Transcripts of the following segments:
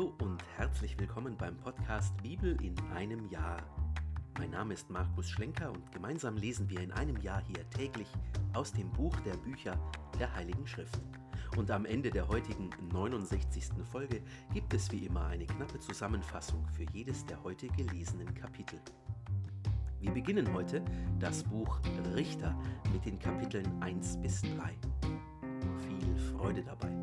Hallo und herzlich willkommen beim Podcast Bibel in einem Jahr. Mein Name ist Markus Schlenker und gemeinsam lesen wir in einem Jahr hier täglich aus dem Buch der Bücher der Heiligen Schrift. Und am Ende der heutigen 69. Folge gibt es wie immer eine knappe Zusammenfassung für jedes der heute gelesenen Kapitel. Wir beginnen heute das Buch Richter mit den Kapiteln 1 bis 3. Viel Freude dabei.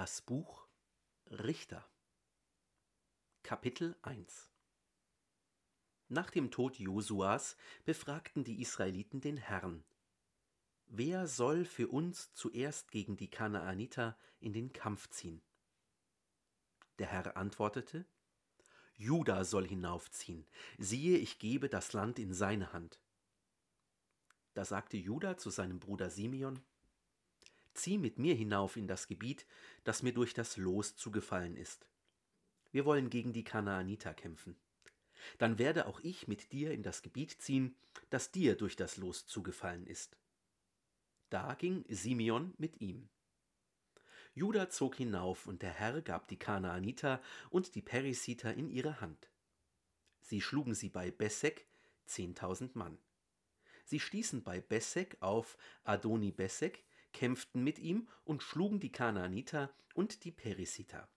Das Buch Richter Kapitel 1 Nach dem Tod Josuas befragten die Israeliten den Herrn: Wer soll für uns zuerst gegen die Kanaaniter in den Kampf ziehen? Der Herr antwortete: Juda soll hinaufziehen. Siehe, ich gebe das Land in seine Hand. Da sagte Juda zu seinem Bruder Simeon: Zieh mit mir hinauf in das Gebiet, das mir durch das Los zugefallen ist. Wir wollen gegen die Kanaaniter kämpfen. Dann werde auch ich mit dir in das Gebiet ziehen, das dir durch das Los zugefallen ist. Da ging Simeon mit ihm. Juda zog hinauf, und der Herr gab die Kanaaniter und die Perisiter in ihre Hand. Sie schlugen sie bei Bessek, zehntausend Mann. Sie stießen bei Bessek auf Adoni Bessek, kämpften mit ihm und schlugen die Kanaaniter und die Perisiter.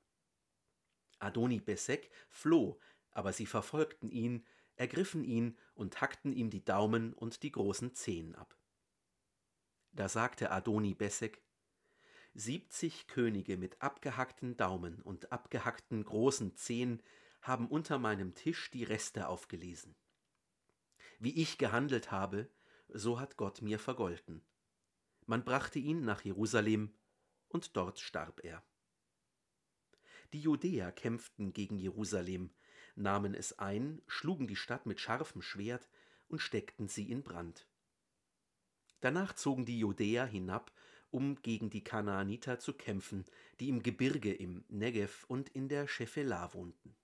Adoni Besek floh, aber sie verfolgten ihn, ergriffen ihn und hackten ihm die Daumen und die großen Zehen ab. Da sagte Adoni Besek, Siebzig Könige mit abgehackten Daumen und abgehackten großen Zehen haben unter meinem Tisch die Reste aufgelesen. Wie ich gehandelt habe, so hat Gott mir vergolten. Man brachte ihn nach Jerusalem, und dort starb er. Die Judäer kämpften gegen Jerusalem, nahmen es ein, schlugen die Stadt mit scharfem Schwert und steckten sie in Brand. Danach zogen die Judäer hinab, um gegen die Kanaaniter zu kämpfen, die im Gebirge im Negev und in der Schephelah wohnten.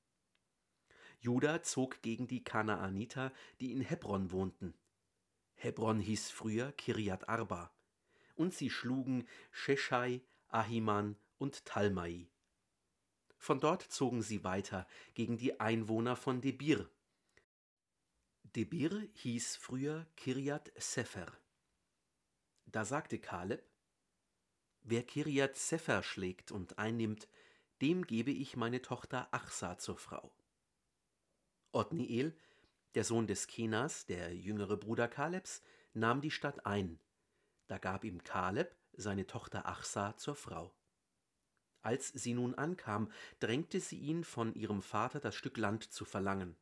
Juda zog gegen die Kanaaniter, die in Hebron wohnten. Hebron hieß früher Kirjat Arba und sie schlugen Sheshai, Ahiman und Talmai. Von dort zogen sie weiter gegen die Einwohner von Debir. Debir hieß früher Kirjat Sefer. Da sagte Kaleb, Wer Kirjat Sefer schlägt und einnimmt, dem gebe ich meine Tochter Achsa zur Frau. Otniel, der Sohn des Kenas, der jüngere Bruder Kalebs, nahm die Stadt ein da gab ihm Kaleb seine Tochter Achsa zur Frau. Als sie nun ankam, drängte sie ihn, von ihrem Vater das Stück Land zu verlangen.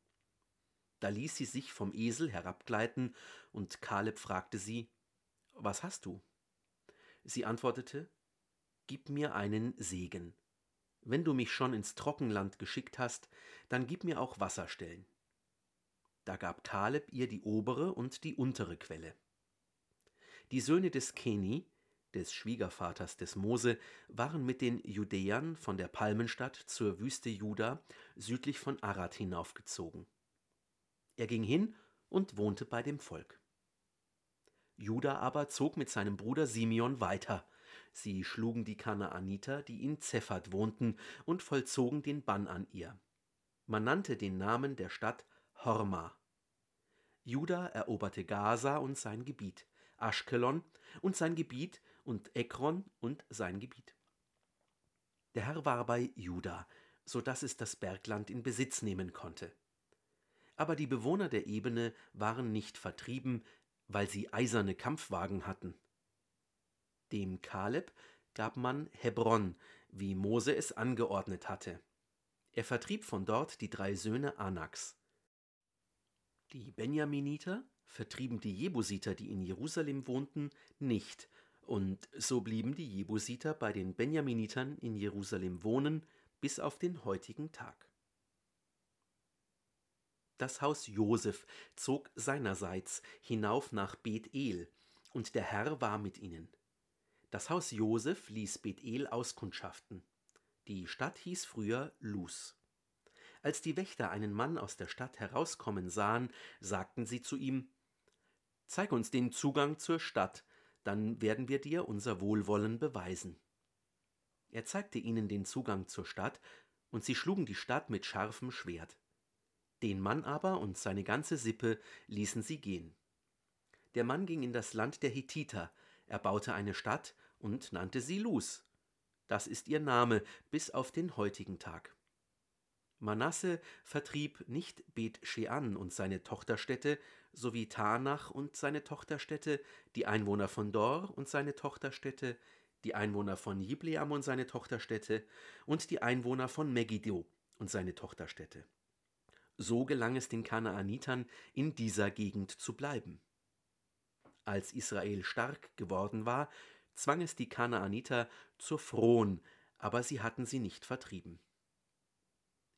Da ließ sie sich vom Esel herabgleiten, und Kaleb fragte sie, Was hast du? Sie antwortete, Gib mir einen Segen. Wenn du mich schon ins Trockenland geschickt hast, dann gib mir auch Wasserstellen. Da gab Kaleb ihr die obere und die untere Quelle. Die Söhne des Keni, des Schwiegervaters des Mose, waren mit den Judäern von der Palmenstadt zur Wüste Juda südlich von Arad hinaufgezogen. Er ging hin und wohnte bei dem Volk. Juda aber zog mit seinem Bruder Simeon weiter. Sie schlugen die Kanaaniter, die in Zephat wohnten, und vollzogen den Bann an ihr. Man nannte den Namen der Stadt Horma. Juda eroberte Gaza und sein Gebiet. Aschkelon und sein Gebiet und Ekron und sein Gebiet. Der Herr war bei Juda, so dass es das Bergland in Besitz nehmen konnte. Aber die Bewohner der Ebene waren nicht vertrieben, weil sie eiserne Kampfwagen hatten. Dem Kaleb gab man Hebron, wie Mose es angeordnet hatte. Er vertrieb von dort die drei Söhne Anaks. Die Benjaminiter vertrieben die Jebusiter, die in Jerusalem wohnten, nicht, und so blieben die Jebusiter bei den Benjaminitern in Jerusalem wohnen bis auf den heutigen Tag. Das Haus Josef zog seinerseits hinauf nach Bethel, und der Herr war mit ihnen. Das Haus Josef ließ Bethel auskundschaften. Die Stadt hieß früher Luz. Als die Wächter einen Mann aus der Stadt herauskommen sahen, sagten sie zu ihm Zeig uns den Zugang zur Stadt, dann werden wir dir unser Wohlwollen beweisen. Er zeigte ihnen den Zugang zur Stadt, und sie schlugen die Stadt mit scharfem Schwert. Den Mann aber und seine ganze Sippe ließen sie gehen. Der Mann ging in das Land der Hethiter, er baute eine Stadt und nannte sie Luz. Das ist ihr Name bis auf den heutigen Tag. Manasse vertrieb nicht Bet Shean und seine Tochterstädte, sowie Tanach und seine Tochterstädte, die Einwohner von Dor und seine Tochterstädte, die Einwohner von Jibleam und seine Tochterstädte und die Einwohner von Megiddo und seine Tochterstädte. So gelang es den Kanaanitern, in dieser Gegend zu bleiben. Als Israel stark geworden war, zwang es die Kanaaniter zur Frohen, aber sie hatten sie nicht vertrieben.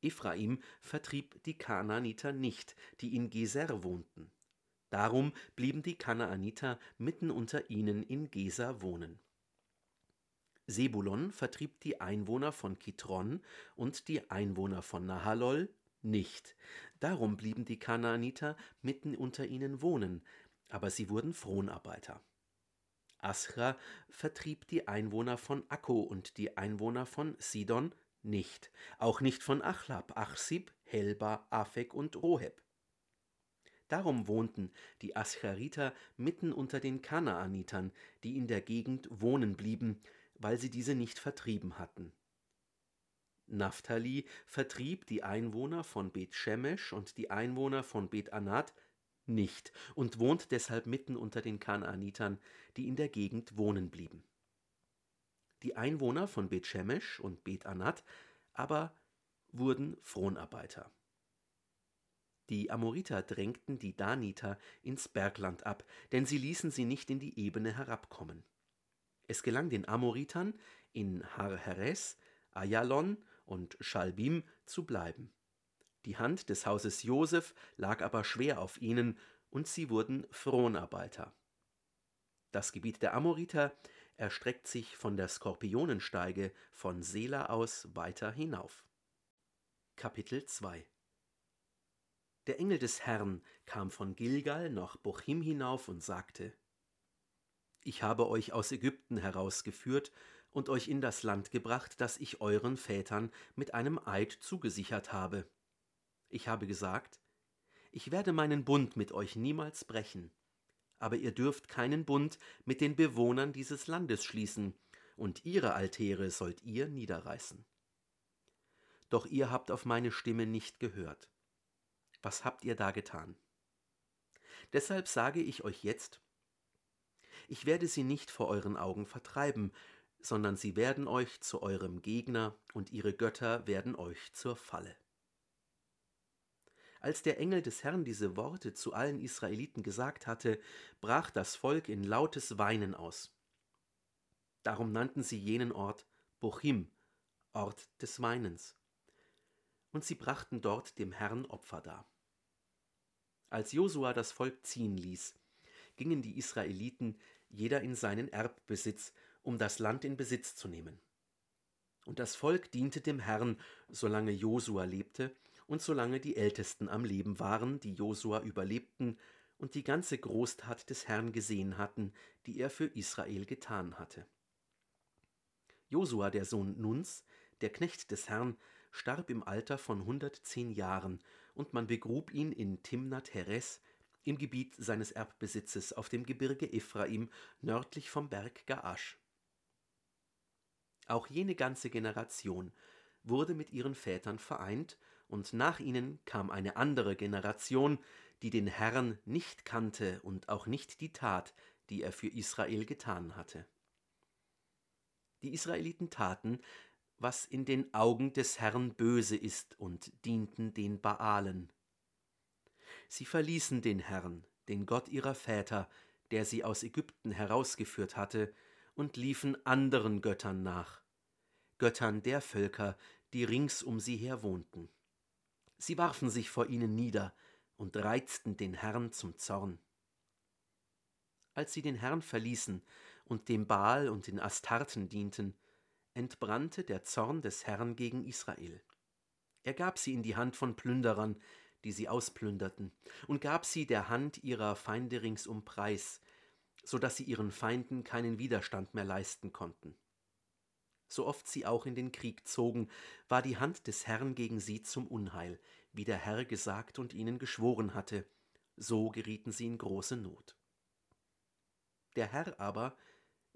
Ephraim vertrieb die Kanaaniter nicht, die in Geser wohnten. Darum blieben die Kanaaniter mitten unter ihnen in Geser wohnen. Sebulon vertrieb die Einwohner von Kitron und die Einwohner von Nahalol nicht. Darum blieben die Kanaaniter mitten unter ihnen wohnen, aber sie wurden Fronarbeiter. Ascha vertrieb die Einwohner von Akko und die Einwohner von Sidon nicht, auch nicht von Achlab, Achsib, Helba, Afek und Roheb. Darum wohnten die Aschariter mitten unter den Kanaanitern, die in der Gegend wohnen blieben, weil sie diese nicht vertrieben hatten. Naphtali vertrieb die Einwohner von Bet Shemesh und die Einwohner von Bet Anat nicht und wohnt deshalb mitten unter den Kanaanitern, die in der Gegend wohnen blieben. Die Einwohner von Bet Shemesh und Bet Anat aber wurden Fronarbeiter. Die Amoriter drängten die Daniter ins Bergland ab, denn sie ließen sie nicht in die Ebene herabkommen. Es gelang den Amoritern, in Har-Heres, Ayalon und Schalbim zu bleiben. Die Hand des Hauses Josef lag aber schwer auf ihnen, und sie wurden Fronarbeiter. Das Gebiet der Amoriter erstreckt sich von der Skorpionensteige von Sela aus weiter hinauf. Kapitel 2 Der Engel des Herrn kam von Gilgal nach Bochim hinauf und sagte: Ich habe euch aus Ägypten herausgeführt und euch in das Land gebracht, das ich euren Vätern mit einem Eid zugesichert habe. Ich habe gesagt, ich werde meinen Bund mit euch niemals brechen, aber ihr dürft keinen Bund mit den Bewohnern dieses Landes schließen, und ihre Altäre sollt ihr niederreißen. Doch ihr habt auf meine Stimme nicht gehört. Was habt ihr da getan? Deshalb sage ich euch jetzt, ich werde sie nicht vor euren Augen vertreiben, sondern sie werden euch zu eurem Gegner und ihre Götter werden euch zur Falle. Als der Engel des Herrn diese Worte zu allen Israeliten gesagt hatte, brach das Volk in lautes Weinen aus. Darum nannten sie jenen Ort Bochim, Ort des Weinens. Und sie brachten dort dem Herrn Opfer dar. Als Josua das Volk ziehen ließ, gingen die Israeliten jeder in seinen Erbbesitz um das Land in Besitz zu nehmen. Und das Volk diente dem Herrn, solange Josua lebte und solange die Ältesten am Leben waren, die Josua überlebten und die ganze Großtat des Herrn gesehen hatten, die er für Israel getan hatte. Josua, der Sohn Nuns, der Knecht des Herrn, starb im Alter von 110 Jahren, und man begrub ihn in Timnat Heres, im Gebiet seines Erbbesitzes auf dem Gebirge Ephraim nördlich vom Berg Gaasch. Auch jene ganze Generation wurde mit ihren Vätern vereint, und nach ihnen kam eine andere Generation, die den Herrn nicht kannte und auch nicht die Tat, die er für Israel getan hatte. Die Israeliten taten, was in den Augen des Herrn böse ist, und dienten den Baalen. Sie verließen den Herrn, den Gott ihrer Väter, der sie aus Ägypten herausgeführt hatte, und liefen anderen Göttern nach, Göttern der Völker, die rings um sie her wohnten. Sie warfen sich vor ihnen nieder und reizten den Herrn zum Zorn. Als sie den Herrn verließen und dem Baal und den Astarten dienten, entbrannte der Zorn des Herrn gegen Israel. Er gab sie in die Hand von Plünderern, die sie ausplünderten, und gab sie der Hand ihrer Feinde ringsum preis, so dass sie ihren Feinden keinen Widerstand mehr leisten konnten. So oft sie auch in den Krieg zogen, war die Hand des Herrn gegen sie zum Unheil, wie der Herr gesagt und ihnen geschworen hatte, so gerieten sie in große Not. Der Herr aber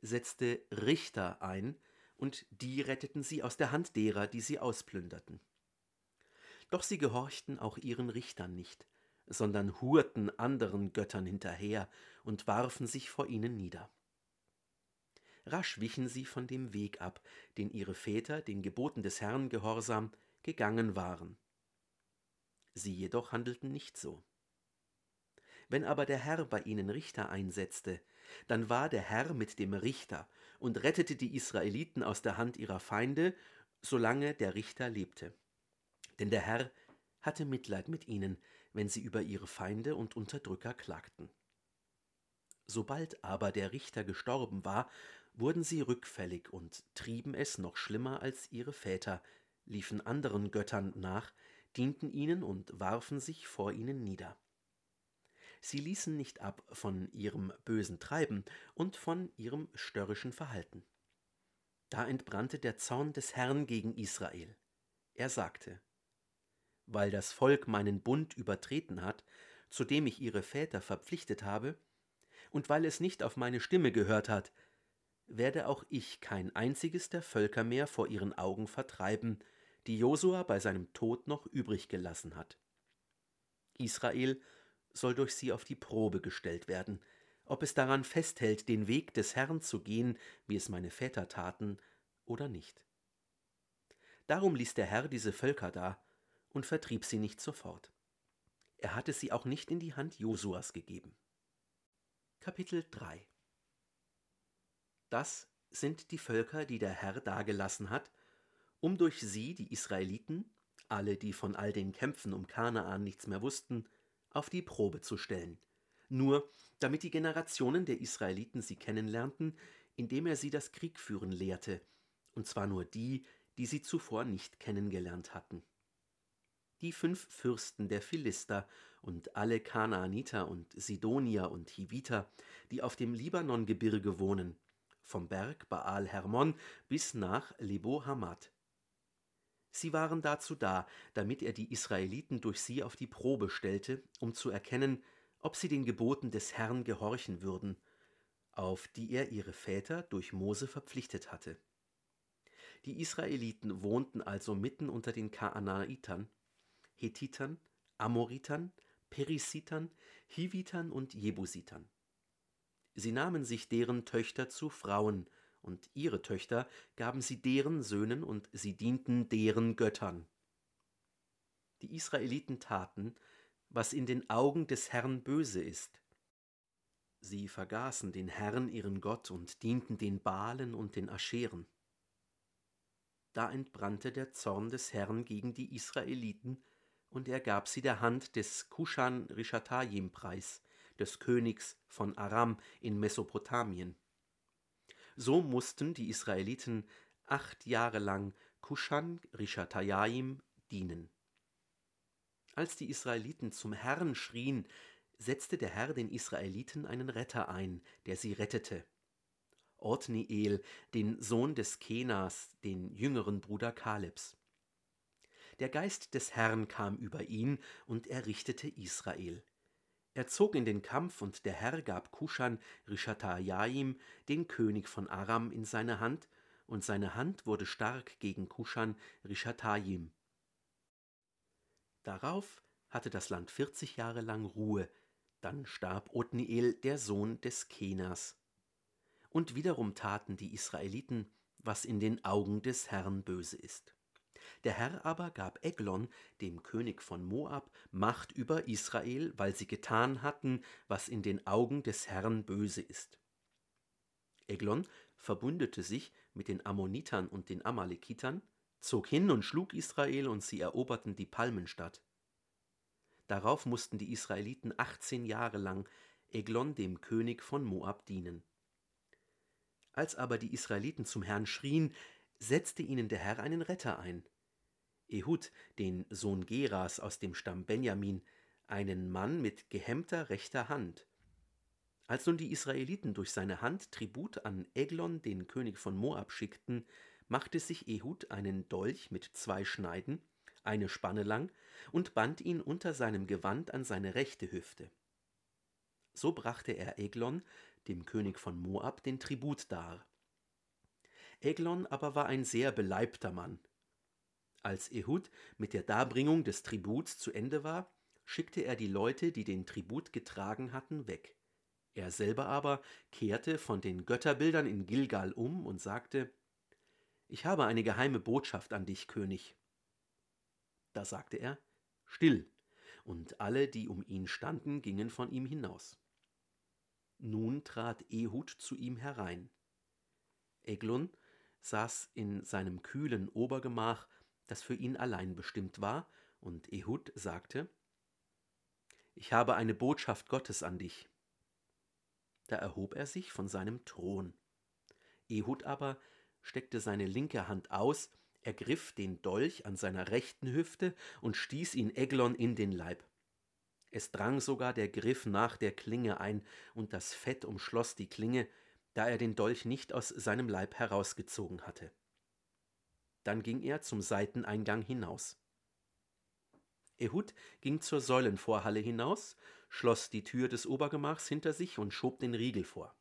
setzte Richter ein, und die retteten sie aus der Hand derer, die sie ausplünderten. Doch sie gehorchten auch ihren Richtern nicht, sondern hurten anderen Göttern hinterher und warfen sich vor ihnen nieder. Rasch wichen sie von dem Weg ab, den ihre Väter den Geboten des Herrn gehorsam gegangen waren. Sie jedoch handelten nicht so. Wenn aber der Herr bei ihnen Richter einsetzte, dann war der Herr mit dem Richter und rettete die Israeliten aus der Hand ihrer Feinde, solange der Richter lebte. Denn der Herr hatte Mitleid mit ihnen, wenn sie über ihre Feinde und Unterdrücker klagten. Sobald aber der Richter gestorben war, wurden sie rückfällig und trieben es noch schlimmer als ihre Väter, liefen anderen Göttern nach, dienten ihnen und warfen sich vor ihnen nieder. Sie ließen nicht ab von ihrem bösen Treiben und von ihrem störrischen Verhalten. Da entbrannte der Zorn des Herrn gegen Israel. Er sagte, Weil das Volk meinen Bund übertreten hat, zu dem ich ihre Väter verpflichtet habe, und weil es nicht auf meine Stimme gehört hat, werde auch ich kein einziges der Völker mehr vor ihren Augen vertreiben, die Josua bei seinem Tod noch übrig gelassen hat. Israel soll durch sie auf die Probe gestellt werden, ob es daran festhält, den Weg des Herrn zu gehen, wie es meine Väter taten, oder nicht. Darum ließ der Herr diese Völker da und vertrieb sie nicht sofort. Er hatte sie auch nicht in die Hand Josuas gegeben. Kapitel 3 Das sind die Völker, die der Herr dagelassen hat, um durch sie die Israeliten, alle, die von all den Kämpfen um Kanaan nichts mehr wussten, auf die Probe zu stellen, nur damit die Generationen der Israeliten sie kennenlernten, indem er sie das Kriegführen lehrte, und zwar nur die, die sie zuvor nicht kennengelernt hatten. Die fünf Fürsten der Philister und alle Kanaaniter und Sidonier und Hiviter, die auf dem Libanongebirge wohnen, vom Berg Baal Hermon bis nach Lebo Hamad. Sie waren dazu da, damit er die Israeliten durch sie auf die Probe stellte, um zu erkennen, ob sie den Geboten des Herrn gehorchen würden, auf die er ihre Väter durch Mose verpflichtet hatte. Die Israeliten wohnten also mitten unter den Kaanaitern, Hethitern, Amoritern, Perisitern, Hivitern und Jebusitern. Sie nahmen sich deren Töchter zu Frauen und ihre Töchter gaben sie deren Söhnen und sie dienten deren Göttern. Die Israeliten taten, was in den Augen des Herrn böse ist. Sie vergaßen den Herrn ihren Gott und dienten den Balen und den Ascheren. Da entbrannte der Zorn des Herrn gegen die Israeliten, und er gab sie der Hand des Kushan Rishatayim preis, des Königs von Aram in Mesopotamien. So mussten die Israeliten acht Jahre lang Kushan Rishatayim dienen. Als die Israeliten zum Herrn schrien, setzte der Herr den Israeliten einen Retter ein, der sie rettete. Othniel, den Sohn des Kenas, den jüngeren Bruder Kalebs. Der Geist des Herrn kam über ihn und er richtete Israel. Er zog in den Kampf, und der Herr gab Kuschan Rishathajaim, den König von Aram, in seine Hand, und seine Hand wurde stark gegen Kuschan Rishathaim. Darauf hatte das Land vierzig Jahre lang Ruhe, dann starb Othniel, der Sohn des Kenas. Und wiederum taten die Israeliten, was in den Augen des Herrn böse ist. Der Herr aber gab Eglon, dem König von Moab, Macht über Israel, weil sie getan hatten, was in den Augen des Herrn böse ist. Eglon verbündete sich mit den Ammonitern und den Amalekitern, zog hin und schlug Israel und sie eroberten die Palmenstadt. Darauf mussten die Israeliten 18 Jahre lang Eglon, dem König von Moab, dienen. Als aber die Israeliten zum Herrn schrien, setzte ihnen der Herr einen Retter ein. Ehud, den Sohn Geras aus dem Stamm Benjamin, einen Mann mit gehemmter rechter Hand. Als nun die Israeliten durch seine Hand Tribut an Eglon, den König von Moab, schickten, machte sich Ehud einen Dolch mit zwei Schneiden, eine Spanne lang, und band ihn unter seinem Gewand an seine rechte Hüfte. So brachte er Eglon, dem König von Moab, den Tribut dar. Eglon aber war ein sehr beleibter Mann. Als Ehud mit der Darbringung des Tributs zu Ende war, schickte er die Leute, die den Tribut getragen hatten, weg. Er selber aber kehrte von den Götterbildern in Gilgal um und sagte, Ich habe eine geheime Botschaft an dich, König. Da sagte er, Still, und alle, die um ihn standen, gingen von ihm hinaus. Nun trat Ehud zu ihm herein. Eglon saß in seinem kühlen Obergemach, das für ihn allein bestimmt war, und Ehud sagte, Ich habe eine Botschaft Gottes an dich. Da erhob er sich von seinem Thron. Ehud aber steckte seine linke Hand aus, ergriff den Dolch an seiner rechten Hüfte und stieß ihn Eglon in den Leib. Es drang sogar der Griff nach der Klinge ein, und das Fett umschloss die Klinge, da er den Dolch nicht aus seinem Leib herausgezogen hatte. Dann ging er zum Seiteneingang hinaus. Ehud ging zur Säulenvorhalle hinaus, schloss die Tür des Obergemachs hinter sich und schob den Riegel vor.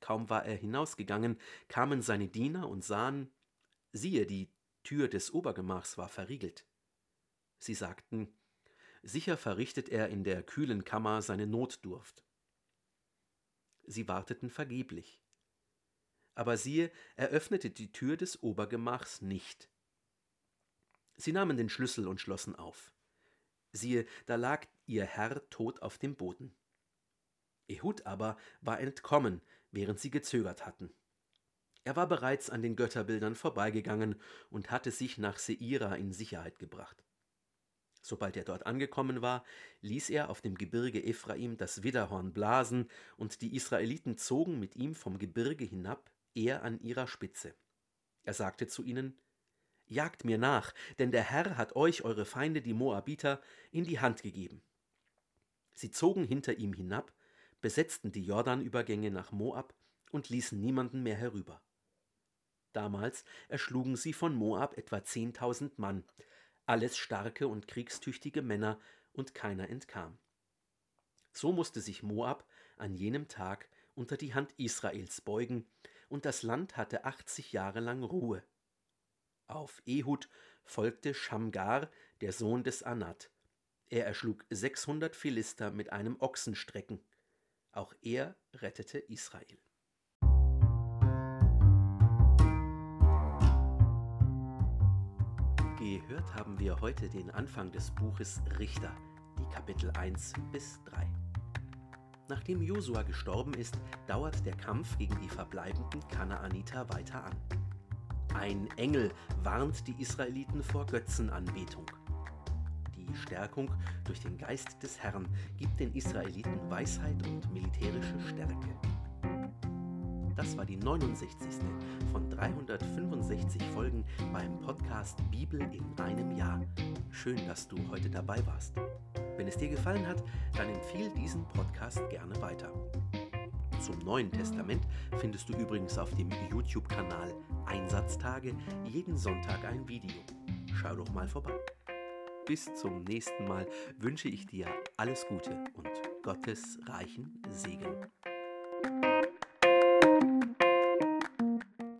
Kaum war er hinausgegangen, kamen seine Diener und sahen, siehe, die Tür des Obergemachs war verriegelt. Sie sagten, sicher verrichtet er in der kühlen Kammer seine Notdurft. Sie warteten vergeblich. Aber siehe, er öffnete die Tür des Obergemachs nicht. Sie nahmen den Schlüssel und schlossen auf. Siehe, da lag ihr Herr tot auf dem Boden. Ehud aber war entkommen, während sie gezögert hatten. Er war bereits an den Götterbildern vorbeigegangen und hatte sich nach Seira in Sicherheit gebracht. Sobald er dort angekommen war, ließ er auf dem Gebirge Ephraim das Widderhorn blasen, und die Israeliten zogen mit ihm vom Gebirge hinab, er an ihrer Spitze. Er sagte zu ihnen, Jagt mir nach, denn der Herr hat euch, eure Feinde, die Moabiter, in die Hand gegeben. Sie zogen hinter ihm hinab, besetzten die Jordanübergänge nach Moab und ließen niemanden mehr herüber. Damals erschlugen sie von Moab etwa zehntausend Mann, alles starke und kriegstüchtige Männer, und keiner entkam. So musste sich Moab an jenem Tag unter die Hand Israels beugen, und das Land hatte achtzig Jahre lang Ruhe. Auf Ehud folgte Shamgar, der Sohn des Anat. Er erschlug sechshundert Philister mit einem Ochsenstrecken. Auch er rettete Israel. Gehört haben wir heute den Anfang des Buches Richter, die Kapitel 1 bis 3. Nachdem Josua gestorben ist, dauert der Kampf gegen die verbleibenden Kanaaniter weiter an. Ein Engel warnt die Israeliten vor Götzenanbetung. Die Stärkung durch den Geist des Herrn gibt den Israeliten Weisheit und militärische Stärke. Das war die 69. von 365 Folgen beim Podcast Bibel in einem Jahr. Schön, dass du heute dabei warst. Wenn es dir gefallen hat, dann empfehle diesen Podcast gerne weiter. Zum Neuen Testament findest du übrigens auf dem YouTube-Kanal Einsatztage jeden Sonntag ein Video. Schau doch mal vorbei. Bis zum nächsten Mal wünsche ich dir alles Gute und Gottes reichen Segen.